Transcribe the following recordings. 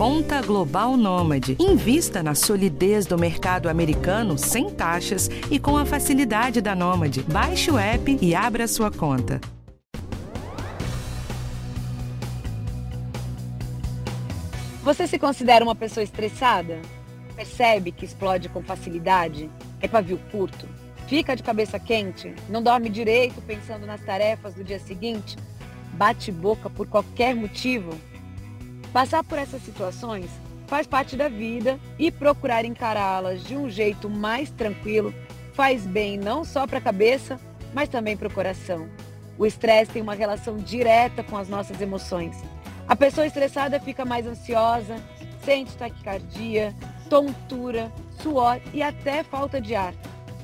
Conta Global Nômade. Invista na solidez do mercado americano sem taxas e com a facilidade da Nômade. Baixe o app e abra sua conta. Você se considera uma pessoa estressada? Percebe que explode com facilidade? É pavio curto? Fica de cabeça quente? Não dorme direito pensando nas tarefas do dia seguinte? Bate boca por qualquer motivo? Passar por essas situações faz parte da vida e procurar encará-las de um jeito mais tranquilo faz bem não só para a cabeça, mas também para o coração. O estresse tem uma relação direta com as nossas emoções. A pessoa estressada fica mais ansiosa, sente taquicardia, tontura, suor e até falta de ar.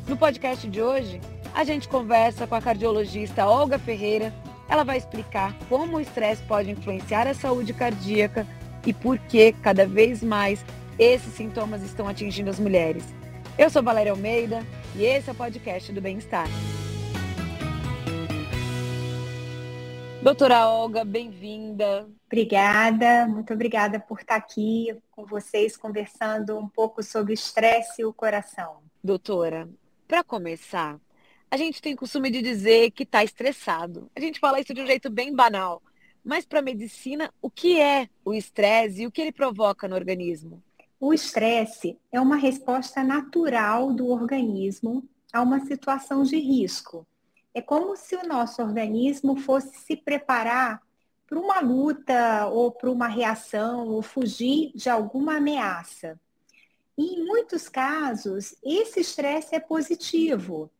No podcast de hoje, a gente conversa com a cardiologista Olga Ferreira. Ela vai explicar como o estresse pode influenciar a saúde cardíaca e por que cada vez mais esses sintomas estão atingindo as mulheres. Eu sou Valéria Almeida e esse é o podcast do Bem-Estar. Doutora Olga, bem-vinda. Obrigada, muito obrigada por estar aqui com vocês conversando um pouco sobre estresse e o coração. Doutora, para começar, a gente tem costume de dizer que está estressado. A gente fala isso de um jeito bem banal. Mas para a medicina, o que é o estresse e o que ele provoca no organismo? O estresse é uma resposta natural do organismo a uma situação de risco é como se o nosso organismo fosse se preparar para uma luta ou para uma reação ou fugir de alguma ameaça. E em muitos casos, esse estresse é positivo,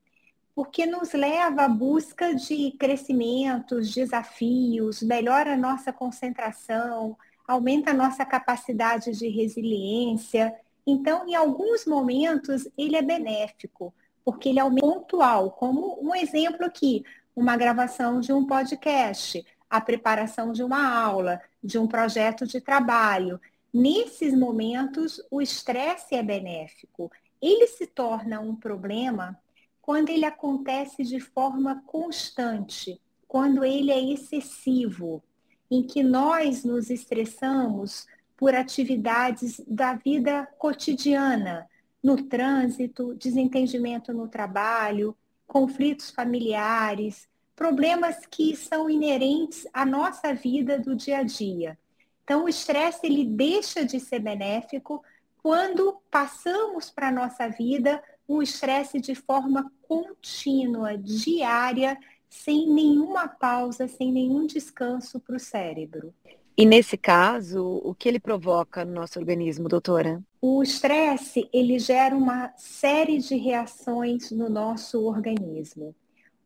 porque nos leva à busca de crescimentos, desafios, melhora a nossa concentração, aumenta a nossa capacidade de resiliência. Então, em alguns momentos, ele é benéfico porque ele é pontual, como um exemplo aqui, uma gravação de um podcast, a preparação de uma aula, de um projeto de trabalho. Nesses momentos, o estresse é benéfico. Ele se torna um problema quando ele acontece de forma constante, quando ele é excessivo, em que nós nos estressamos por atividades da vida cotidiana, no trânsito, desentendimento no trabalho, conflitos familiares, problemas que são inerentes à nossa vida do dia a dia. Então, o estresse ele deixa de ser benéfico quando passamos para a nossa vida o estresse de forma contínua, diária, sem nenhuma pausa, sem nenhum descanso para o cérebro. E nesse caso, o que ele provoca no nosso organismo, doutora? O estresse, ele gera uma série de reações no nosso organismo.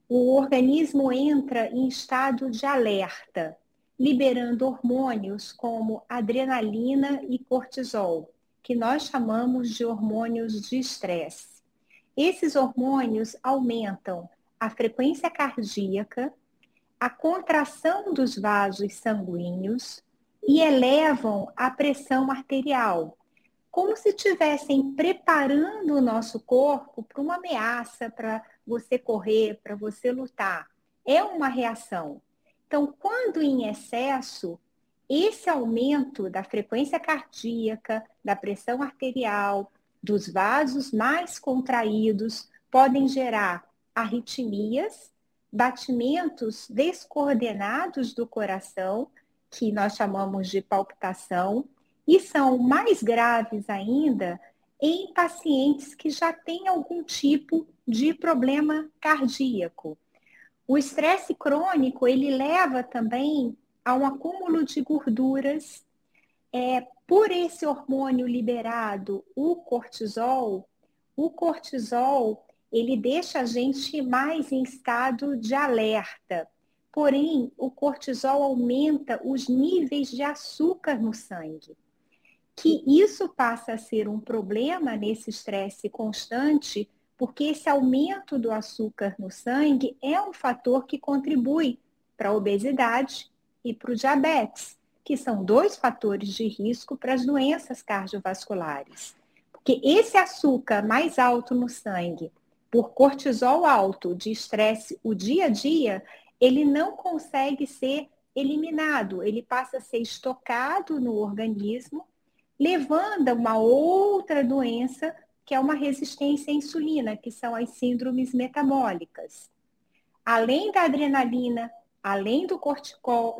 O organismo entra em estado de alerta, liberando hormônios como adrenalina e cortisol, que nós chamamos de hormônios de estresse. Esses hormônios aumentam a frequência cardíaca, a contração dos vasos sanguíneos e elevam a pressão arterial, como se estivessem preparando o nosso corpo para uma ameaça, para você correr, para você lutar. É uma reação. Então, quando em excesso, esse aumento da frequência cardíaca, da pressão arterial, dos vasos mais contraídos, podem gerar arritmias batimentos descoordenados do coração, que nós chamamos de palpitação, e são mais graves ainda em pacientes que já têm algum tipo de problema cardíaco. O estresse crônico, ele leva também a um acúmulo de gorduras. É, por esse hormônio liberado, o cortisol, o cortisol ele deixa a gente mais em estado de alerta. Porém, o cortisol aumenta os níveis de açúcar no sangue. Que isso passa a ser um problema nesse estresse constante, porque esse aumento do açúcar no sangue é um fator que contribui para a obesidade e para o diabetes, que são dois fatores de risco para as doenças cardiovasculares. Porque esse açúcar mais alto no sangue por cortisol alto de estresse o dia a dia, ele não consegue ser eliminado, ele passa a ser estocado no organismo levando a uma outra doença, que é uma resistência à insulina, que são as síndromes metabólicas. Além da adrenalina, além do,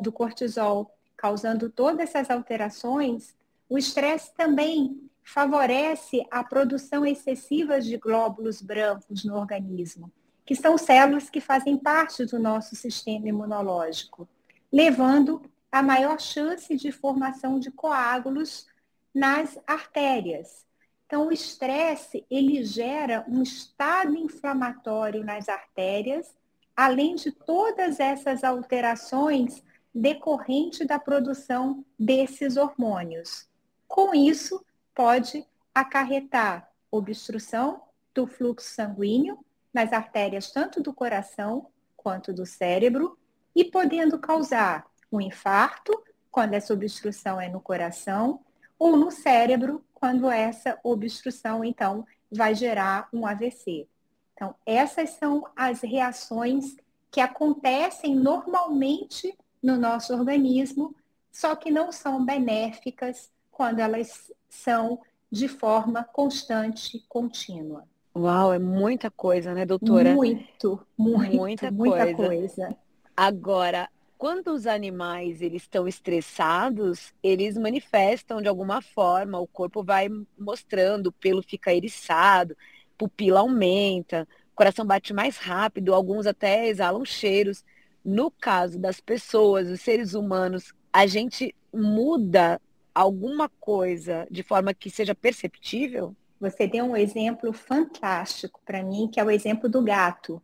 do cortisol, causando todas essas alterações, o estresse também favorece a produção excessiva de glóbulos brancos no organismo, que são células que fazem parte do nosso sistema imunológico, levando a maior chance de formação de coágulos nas artérias. Então, o estresse, ele gera um estado inflamatório nas artérias, além de todas essas alterações decorrentes da produção desses hormônios. Com isso, pode acarretar obstrução do fluxo sanguíneo nas artérias tanto do coração quanto do cérebro e podendo causar um infarto, quando essa obstrução é no coração, ou no cérebro, quando essa obstrução, então, vai gerar um AVC. Então, essas são as reações que acontecem normalmente no nosso organismo, só que não são benéficas quando elas são de forma constante, contínua. Uau, é muita coisa, né, doutora? Muito, muito, muita, muita coisa. coisa. Agora, quando os animais eles estão estressados, eles manifestam de alguma forma, o corpo vai mostrando, o pelo fica eriçado, pupila aumenta, o coração bate mais rápido, alguns até exalam cheiros. No caso das pessoas, os seres humanos, a gente muda alguma coisa de forma que seja perceptível? Você deu um exemplo fantástico para mim, que é o exemplo do gato.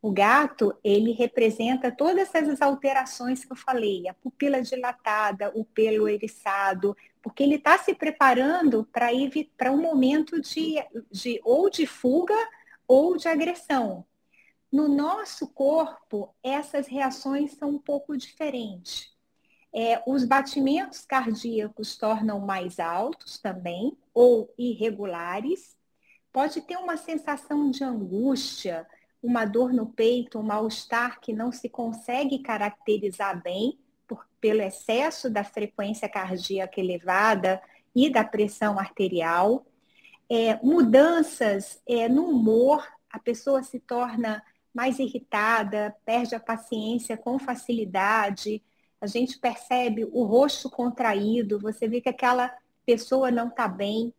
O gato, ele representa todas essas alterações que eu falei, a pupila dilatada, o pelo eriçado, porque ele está se preparando para ir para um momento de, de ou de fuga ou de agressão. No nosso corpo, essas reações são um pouco diferentes. É, os batimentos cardíacos tornam mais altos também, ou irregulares. Pode ter uma sensação de angústia, uma dor no peito, um mal-estar que não se consegue caracterizar bem por, pelo excesso da frequência cardíaca elevada e da pressão arterial. É, mudanças é, no humor, a pessoa se torna mais irritada, perde a paciência com facilidade, a gente percebe o rosto contraído, você vê que aquela pessoa não está bem,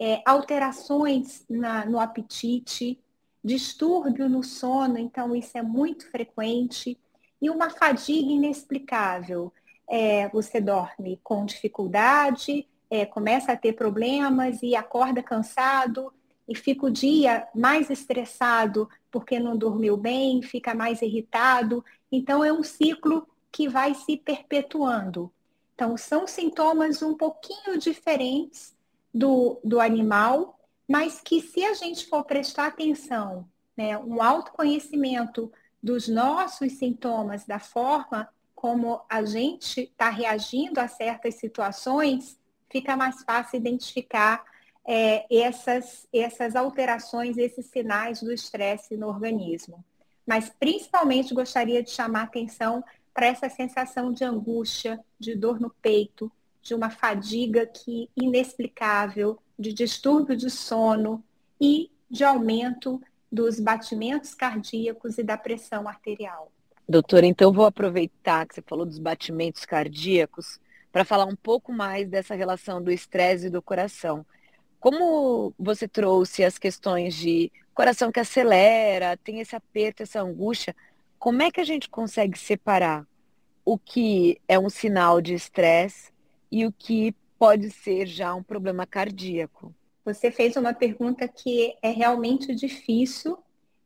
é, alterações na, no apetite, distúrbio no sono, então isso é muito frequente, e uma fadiga inexplicável. É, você dorme com dificuldade, é, começa a ter problemas e acorda cansado e fica o dia mais estressado porque não dormiu bem, fica mais irritado. Então é um ciclo que vai se perpetuando. Então são sintomas um pouquinho diferentes do, do animal, mas que se a gente for prestar atenção, né, um autoconhecimento dos nossos sintomas, da forma como a gente está reagindo a certas situações, fica mais fácil identificar é, essas, essas alterações, esses sinais do estresse no organismo. Mas principalmente gostaria de chamar atenção para essa sensação de angústia, de dor no peito, de uma fadiga que inexplicável, de distúrbio de sono e de aumento dos batimentos cardíacos e da pressão arterial. Doutora, então vou aproveitar que você falou dos batimentos cardíacos para falar um pouco mais dessa relação do estresse e do coração. Como você trouxe as questões de coração que acelera, tem esse aperto, essa angústia, como é que a gente consegue separar o que é um sinal de estresse e o que pode ser já um problema cardíaco? Você fez uma pergunta que é realmente difícil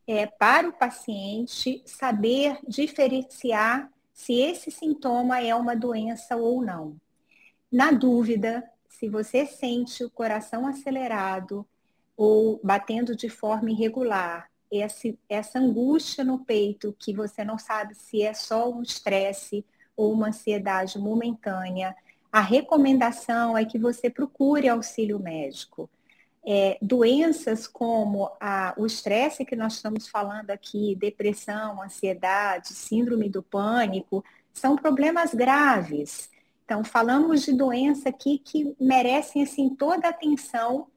é, para o paciente saber diferenciar se esse sintoma é uma doença ou não. Na dúvida, se você sente o coração acelerado ou batendo de forma irregular, essa, essa angústia no peito que você não sabe se é só um estresse ou uma ansiedade momentânea, a recomendação é que você procure auxílio médico. É, doenças como a, o estresse que nós estamos falando aqui, depressão, ansiedade, síndrome do pânico, são problemas graves Então, falamos de doença aqui que merecem assim toda a atenção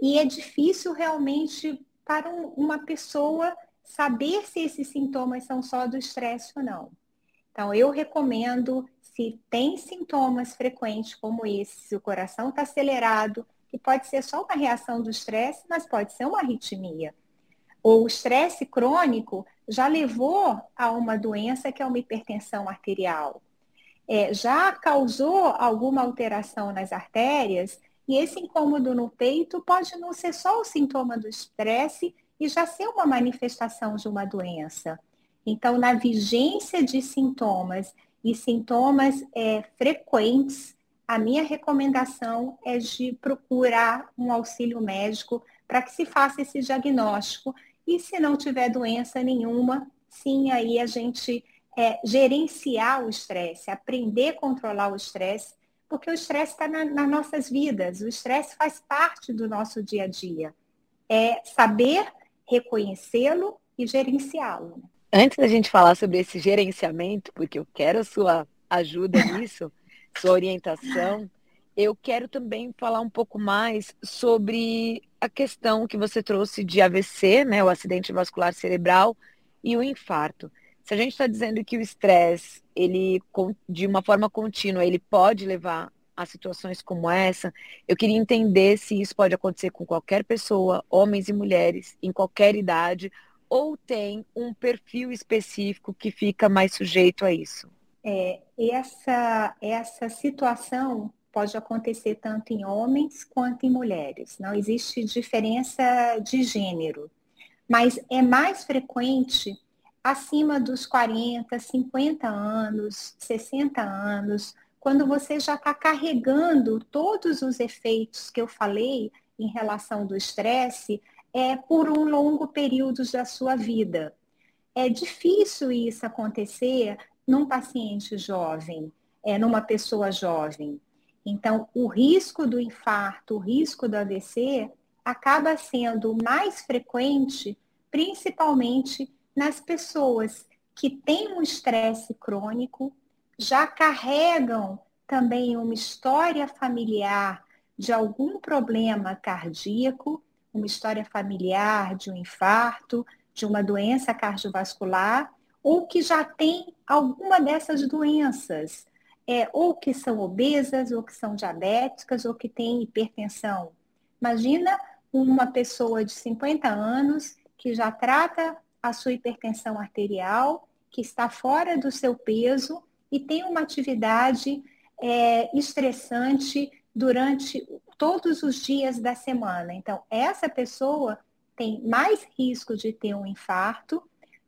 e é difícil realmente para um, uma pessoa saber se esses sintomas são só do estresse ou não. Então, eu recomendo, se tem sintomas frequentes como esse, se o coração está acelerado, que pode ser só uma reação do estresse, mas pode ser uma arritmia. Ou o estresse crônico já levou a uma doença que é uma hipertensão arterial. É, já causou alguma alteração nas artérias e esse incômodo no peito pode não ser só o sintoma do estresse e já ser uma manifestação de uma doença. Então, na vigência de sintomas e sintomas é, frequentes, a minha recomendação é de procurar um auxílio médico para que se faça esse diagnóstico. E se não tiver doença nenhuma, sim, aí a gente é, gerenciar o estresse, aprender a controlar o estresse, porque o estresse está na, nas nossas vidas, o estresse faz parte do nosso dia a dia. É saber reconhecê-lo e gerenciá-lo. Antes da gente falar sobre esse gerenciamento, porque eu quero a sua ajuda nisso, sua orientação, eu quero também falar um pouco mais sobre a questão que você trouxe de AVC, né, o acidente vascular cerebral e o infarto. Se a gente está dizendo que o estresse, ele de uma forma contínua, ele pode levar a situações como essa, eu queria entender se isso pode acontecer com qualquer pessoa, homens e mulheres, em qualquer idade, ou tem um perfil específico que fica mais sujeito a isso? É, essa, essa situação pode acontecer tanto em homens quanto em mulheres. Não existe diferença de gênero, mas é mais frequente acima dos 40, 50 anos, 60 anos, quando você já está carregando todos os efeitos que eu falei em relação do estresse é, por um longo período da sua vida. É difícil isso acontecer num paciente jovem, é, numa pessoa jovem. Então, o risco do infarto, o risco do AVC acaba sendo mais frequente, principalmente nas pessoas que têm um estresse crônico, já carregam também uma história familiar de algum problema cardíaco, uma história familiar de um infarto, de uma doença cardiovascular, ou que já tem alguma dessas doenças, é, ou que são obesas, ou que são diabéticas, ou que têm hipertensão. Imagina uma pessoa de 50 anos que já trata a sua hipertensão arterial, que está fora do seu peso e tem uma atividade é, estressante durante todos os dias da semana. Então, essa pessoa tem mais risco de ter um infarto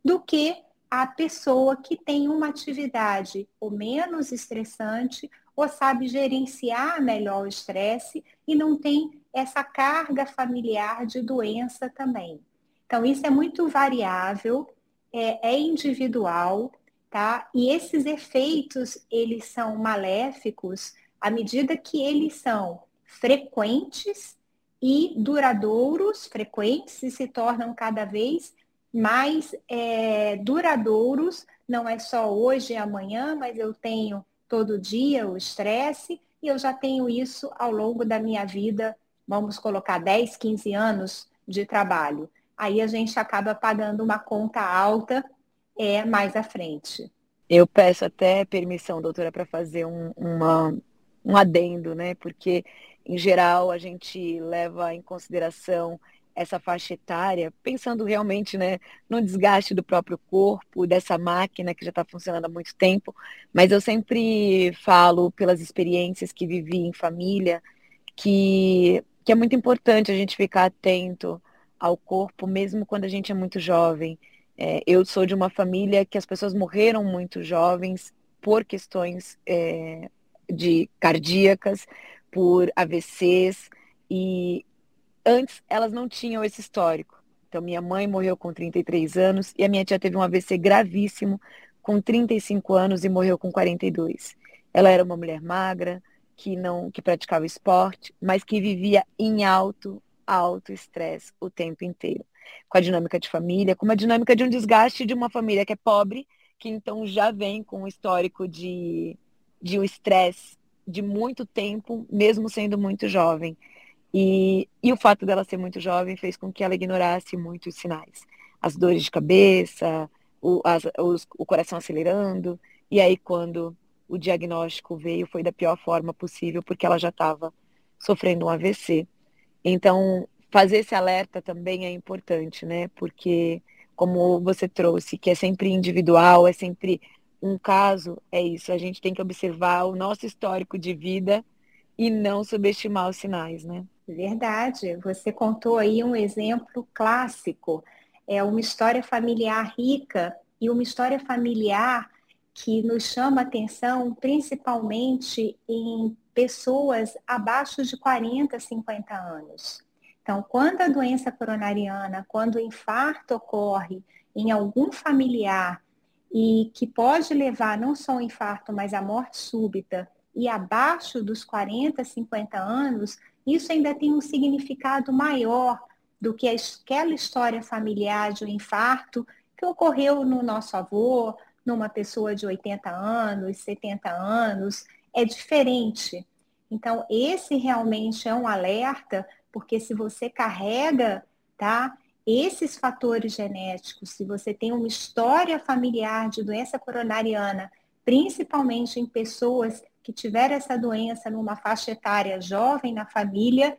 do que a pessoa que tem uma atividade ou menos estressante ou sabe gerenciar melhor o estresse e não tem essa carga familiar de doença também. Então, isso é muito variável, é, é individual, tá? E esses efeitos, eles são maléficos à medida que eles são frequentes e duradouros, frequentes e se tornam cada vez mais é, duradouros, não é só hoje e amanhã, mas eu tenho todo dia o estresse e eu já tenho isso ao longo da minha vida, vamos colocar 10, 15 anos de trabalho aí a gente acaba pagando uma conta alta é, mais à frente. Eu peço até permissão, doutora, para fazer um, uma, um adendo, né? Porque, em geral, a gente leva em consideração essa faixa etária, pensando realmente né, no desgaste do próprio corpo, dessa máquina que já está funcionando há muito tempo, mas eu sempre falo pelas experiências que vivi em família, que, que é muito importante a gente ficar atento ao corpo, mesmo quando a gente é muito jovem. É, eu sou de uma família que as pessoas morreram muito jovens por questões é, de cardíacas, por AVCs, e antes elas não tinham esse histórico. Então, minha mãe morreu com 33 anos e a minha tia teve um AVC gravíssimo com 35 anos e morreu com 42. Ela era uma mulher magra, que não que praticava esporte, mas que vivia em alto alto estresse o tempo inteiro. Com a dinâmica de família, com uma dinâmica de um desgaste de uma família que é pobre, que então já vem com um histórico de, de um estresse de muito tempo, mesmo sendo muito jovem. E, e o fato dela ser muito jovem fez com que ela ignorasse muitos sinais. As dores de cabeça, o, as, os, o coração acelerando. E aí, quando o diagnóstico veio, foi da pior forma possível, porque ela já estava sofrendo um AVC. Então, fazer esse alerta também é importante, né? Porque, como você trouxe, que é sempre individual, é sempre um caso, é isso. A gente tem que observar o nosso histórico de vida e não subestimar os sinais, né? Verdade. Você contou aí um exemplo clássico. É uma história familiar rica e uma história familiar que nos chama atenção principalmente em pessoas abaixo de 40, 50 anos. Então, quando a doença coronariana, quando o infarto ocorre em algum familiar e que pode levar não só ao infarto, mas à morte súbita, e abaixo dos 40, 50 anos, isso ainda tem um significado maior do que aquela história familiar de um infarto que ocorreu no nosso avô, numa pessoa de 80 anos, 70 anos, é diferente. Então, esse realmente é um alerta, porque se você carrega, tá? Esses fatores genéticos, se você tem uma história familiar de doença coronariana, principalmente em pessoas que tiveram essa doença numa faixa etária jovem na família,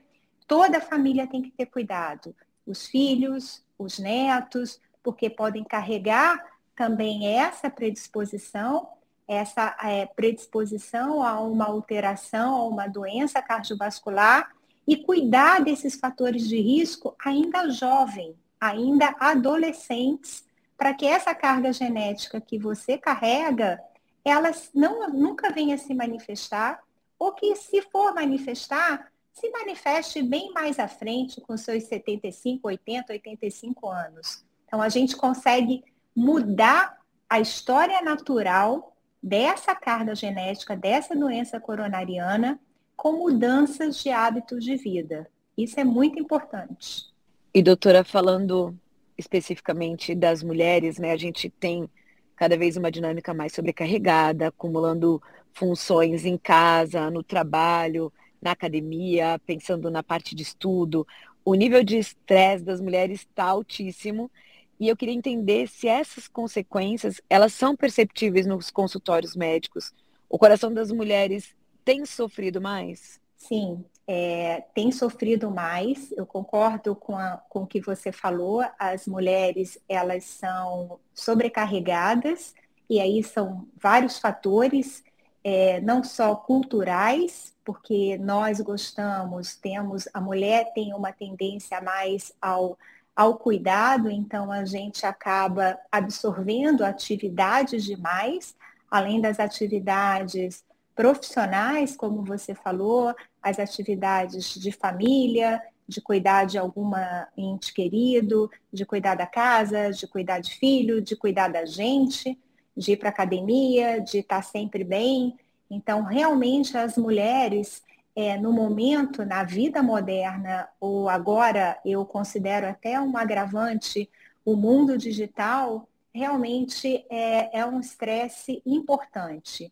toda a família tem que ter cuidado. Os filhos, os netos, porque podem carregar também essa predisposição, essa é, predisposição a uma alteração, a uma doença cardiovascular e cuidar desses fatores de risco ainda jovem, ainda adolescentes, para que essa carga genética que você carrega elas não, nunca venha se manifestar, ou que se for manifestar, se manifeste bem mais à frente, com seus 75, 80, 85 anos. Então, a gente consegue mudar a história natural dessa carga genética, dessa doença coronariana, com mudanças de hábitos de vida. Isso é muito importante. E, doutora, falando especificamente das mulheres, né, a gente tem cada vez uma dinâmica mais sobrecarregada, acumulando funções em casa, no trabalho, na academia, pensando na parte de estudo. O nível de estresse das mulheres está altíssimo e eu queria entender se essas consequências elas são perceptíveis nos consultórios médicos. O coração das mulheres tem sofrido mais? Sim, é, tem sofrido mais. Eu concordo com, a, com o que você falou. As mulheres elas são sobrecarregadas e aí são vários fatores, é, não só culturais, porque nós gostamos, temos a mulher tem uma tendência mais ao ao cuidado, então a gente acaba absorvendo atividades demais, além das atividades profissionais, como você falou, as atividades de família, de cuidar de alguma ente querido, de cuidar da casa, de cuidar de filho, de cuidar da gente, de ir para academia, de estar sempre bem. Então, realmente, as mulheres, é, no momento, na vida moderna, ou agora eu considero até um agravante, o mundo digital, realmente é, é um estresse importante.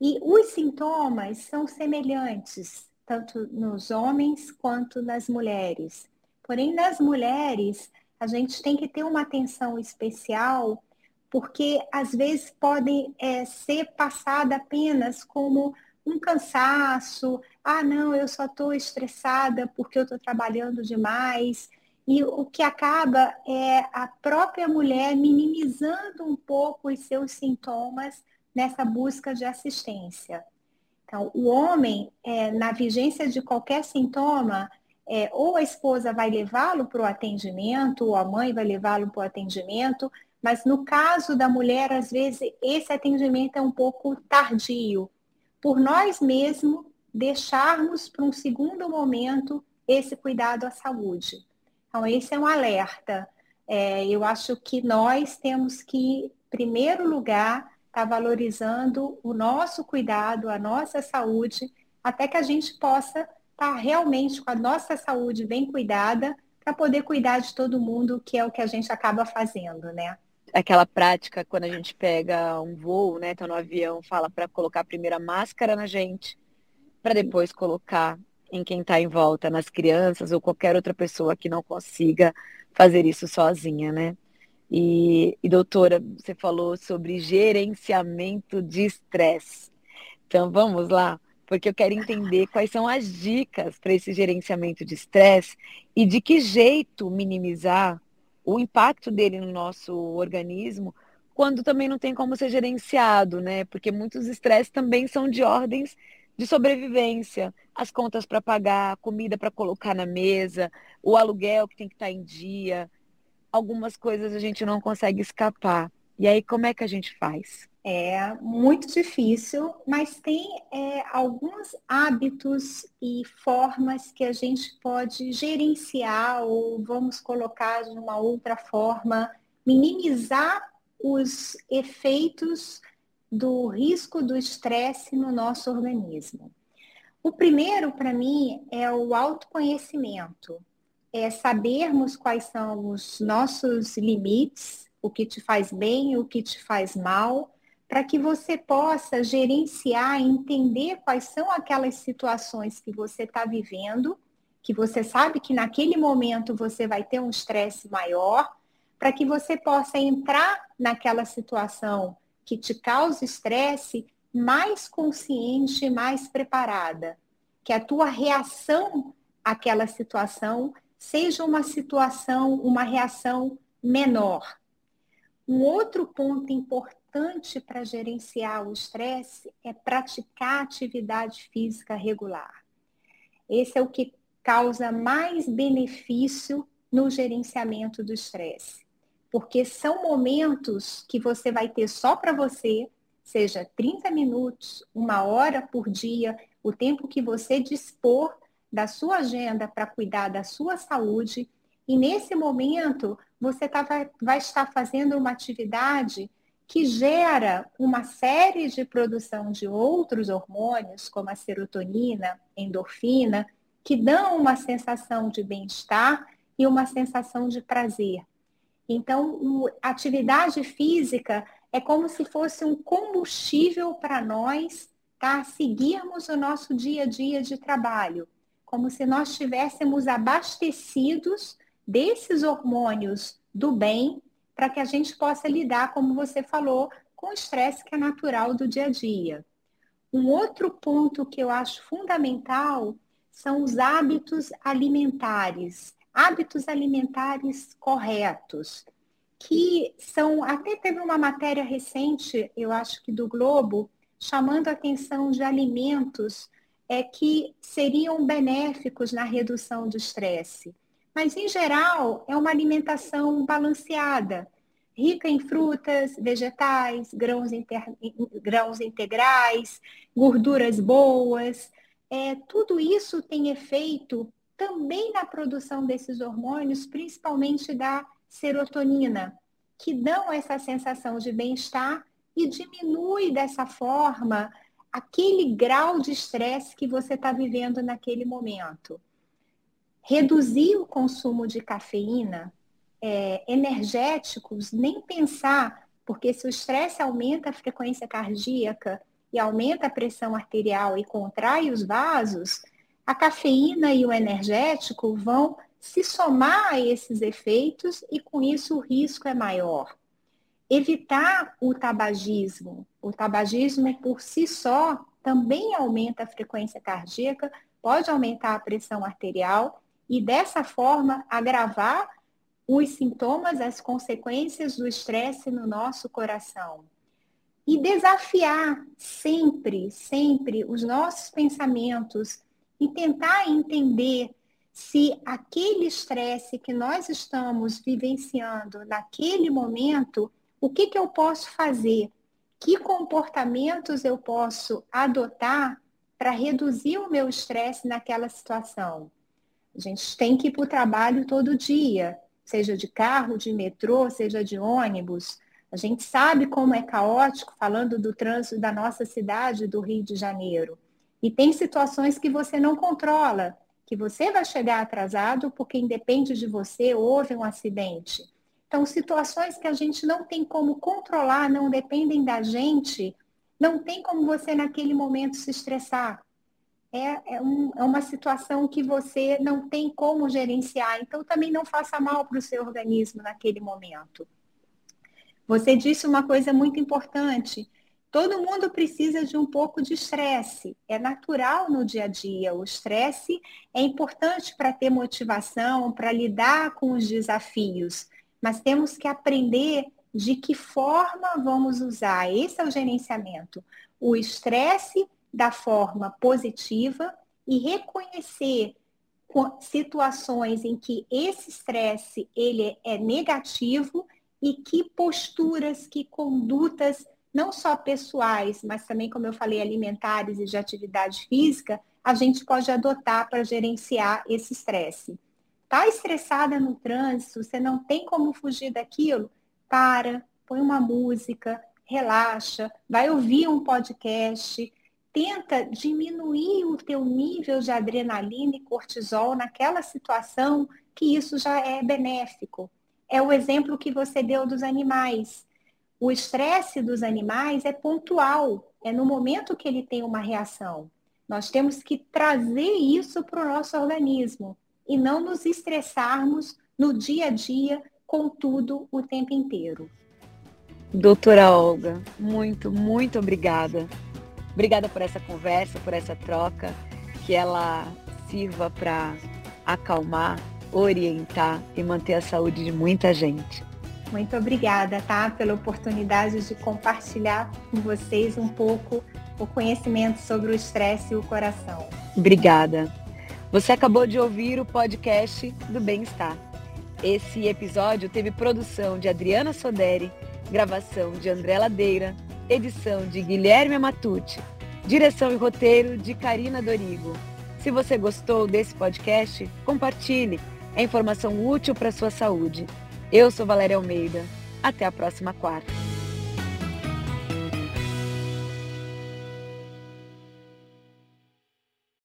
E os sintomas são semelhantes, tanto nos homens quanto nas mulheres. Porém, nas mulheres, a gente tem que ter uma atenção especial, porque às vezes podem é, ser passada apenas como um cansaço, ah, não, eu só estou estressada porque eu estou trabalhando demais. E o que acaba é a própria mulher minimizando um pouco os seus sintomas nessa busca de assistência. Então, o homem, é, na vigência de qualquer sintoma, é, ou a esposa vai levá-lo para o atendimento, ou a mãe vai levá-lo para o atendimento, mas no caso da mulher, às vezes, esse atendimento é um pouco tardio, por nós mesmos deixarmos para um segundo momento esse cuidado à saúde. Então, esse é um alerta. É, eu acho que nós temos que, em primeiro lugar, está valorizando o nosso cuidado, a nossa saúde, até que a gente possa estar tá realmente com a nossa saúde bem cuidada para poder cuidar de todo mundo, que é o que a gente acaba fazendo, né? Aquela prática quando a gente pega um voo, né, tá no avião, fala para colocar a primeira máscara na gente, para depois colocar em quem está em volta, nas crianças ou qualquer outra pessoa que não consiga fazer isso sozinha, né? E, e doutora, você falou sobre gerenciamento de estresse. Então vamos lá, porque eu quero entender quais são as dicas para esse gerenciamento de estresse e de que jeito minimizar o impacto dele no nosso organismo quando também não tem como ser gerenciado, né? Porque muitos estresses também são de ordens de sobrevivência, as contas para pagar, comida para colocar na mesa, o aluguel que tem que estar tá em dia. Algumas coisas a gente não consegue escapar. E aí, como é que a gente faz? É muito difícil, mas tem é, alguns hábitos e formas que a gente pode gerenciar, ou vamos colocar de uma outra forma, minimizar os efeitos do risco do estresse no nosso organismo. O primeiro, para mim, é o autoconhecimento. É sabermos quais são os nossos limites, o que te faz bem, o que te faz mal, para que você possa gerenciar, entender quais são aquelas situações que você está vivendo, que você sabe que naquele momento você vai ter um estresse maior, para que você possa entrar naquela situação que te causa estresse mais consciente e mais preparada. Que a tua reação àquela situação seja uma situação, uma reação menor. Um outro ponto importante para gerenciar o estresse é praticar atividade física regular. Esse é o que causa mais benefício no gerenciamento do estresse porque são momentos que você vai ter só para você, seja 30 minutos, uma hora por dia, o tempo que você dispor da sua agenda para cuidar da sua saúde. E nesse momento, você tá, vai, vai estar fazendo uma atividade que gera uma série de produção de outros hormônios, como a serotonina, endorfina, que dão uma sensação de bem-estar e uma sensação de prazer. Então, o, atividade física é como se fosse um combustível para nós tá? seguirmos o nosso dia a dia de trabalho, como se nós estivéssemos abastecidos desses hormônios do bem para que a gente possa lidar, como você falou, com o estresse que é natural do dia a dia. Um outro ponto que eu acho fundamental são os hábitos alimentares hábitos alimentares corretos, que são, até teve uma matéria recente, eu acho que do Globo, chamando a atenção de alimentos é, que seriam benéficos na redução do estresse. Mas, em geral, é uma alimentação balanceada, rica em frutas, vegetais, grãos, inter... grãos integrais, gorduras boas. É, tudo isso tem efeito também na produção desses hormônios, principalmente da serotonina, que dão essa sensação de bem-estar e diminui dessa forma aquele grau de estresse que você está vivendo naquele momento. Reduzir o consumo de cafeína, é, energéticos, nem pensar, porque se o estresse aumenta a frequência cardíaca e aumenta a pressão arterial e contrai os vasos, a cafeína e o energético vão se somar a esses efeitos e com isso o risco é maior. Evitar o tabagismo. O tabagismo por si só também aumenta a frequência cardíaca, pode aumentar a pressão arterial e dessa forma agravar os sintomas, as consequências do estresse no nosso coração. E desafiar sempre, sempre os nossos pensamentos, e tentar entender se aquele estresse que nós estamos vivenciando naquele momento, o que, que eu posso fazer? Que comportamentos eu posso adotar para reduzir o meu estresse naquela situação? A gente tem que ir para o trabalho todo dia, seja de carro, de metrô, seja de ônibus. A gente sabe como é caótico, falando do trânsito da nossa cidade, do Rio de Janeiro. E tem situações que você não controla, que você vai chegar atrasado porque independe de você, houve um acidente. Então, situações que a gente não tem como controlar, não dependem da gente, não tem como você naquele momento se estressar. é, é, um, é uma situação que você não tem como gerenciar. Então, também não faça mal para o seu organismo naquele momento. Você disse uma coisa muito importante. Todo mundo precisa de um pouco de estresse. É natural no dia a dia. O estresse é importante para ter motivação, para lidar com os desafios. Mas temos que aprender de que forma vamos usar. Esse é o gerenciamento. O estresse da forma positiva e reconhecer situações em que esse estresse ele é negativo e que posturas, que condutas, não só pessoais, mas também, como eu falei, alimentares e de atividade física, a gente pode adotar para gerenciar esse estresse. Está estressada no trânsito, você não tem como fugir daquilo? Para, põe uma música, relaxa, vai ouvir um podcast, tenta diminuir o teu nível de adrenalina e cortisol naquela situação que isso já é benéfico. É o exemplo que você deu dos animais. O estresse dos animais é pontual, é no momento que ele tem uma reação. Nós temos que trazer isso para o nosso organismo e não nos estressarmos no dia a dia com tudo o tempo inteiro. Doutora Olga, muito, muito obrigada Obrigada por essa conversa, por essa troca, que ela sirva para acalmar, orientar e manter a saúde de muita gente. Muito obrigada, tá? Pela oportunidade de compartilhar com vocês um pouco o conhecimento sobre o estresse e o coração. Obrigada. Você acabou de ouvir o podcast do Bem-Estar. Esse episódio teve produção de Adriana Soderi, gravação de André Ladeira, edição de Guilherme Matucci, direção e roteiro de Karina Dorigo. Se você gostou desse podcast, compartilhe. É informação útil para a sua saúde. Eu sou Valéria Almeida. Até a próxima quarta.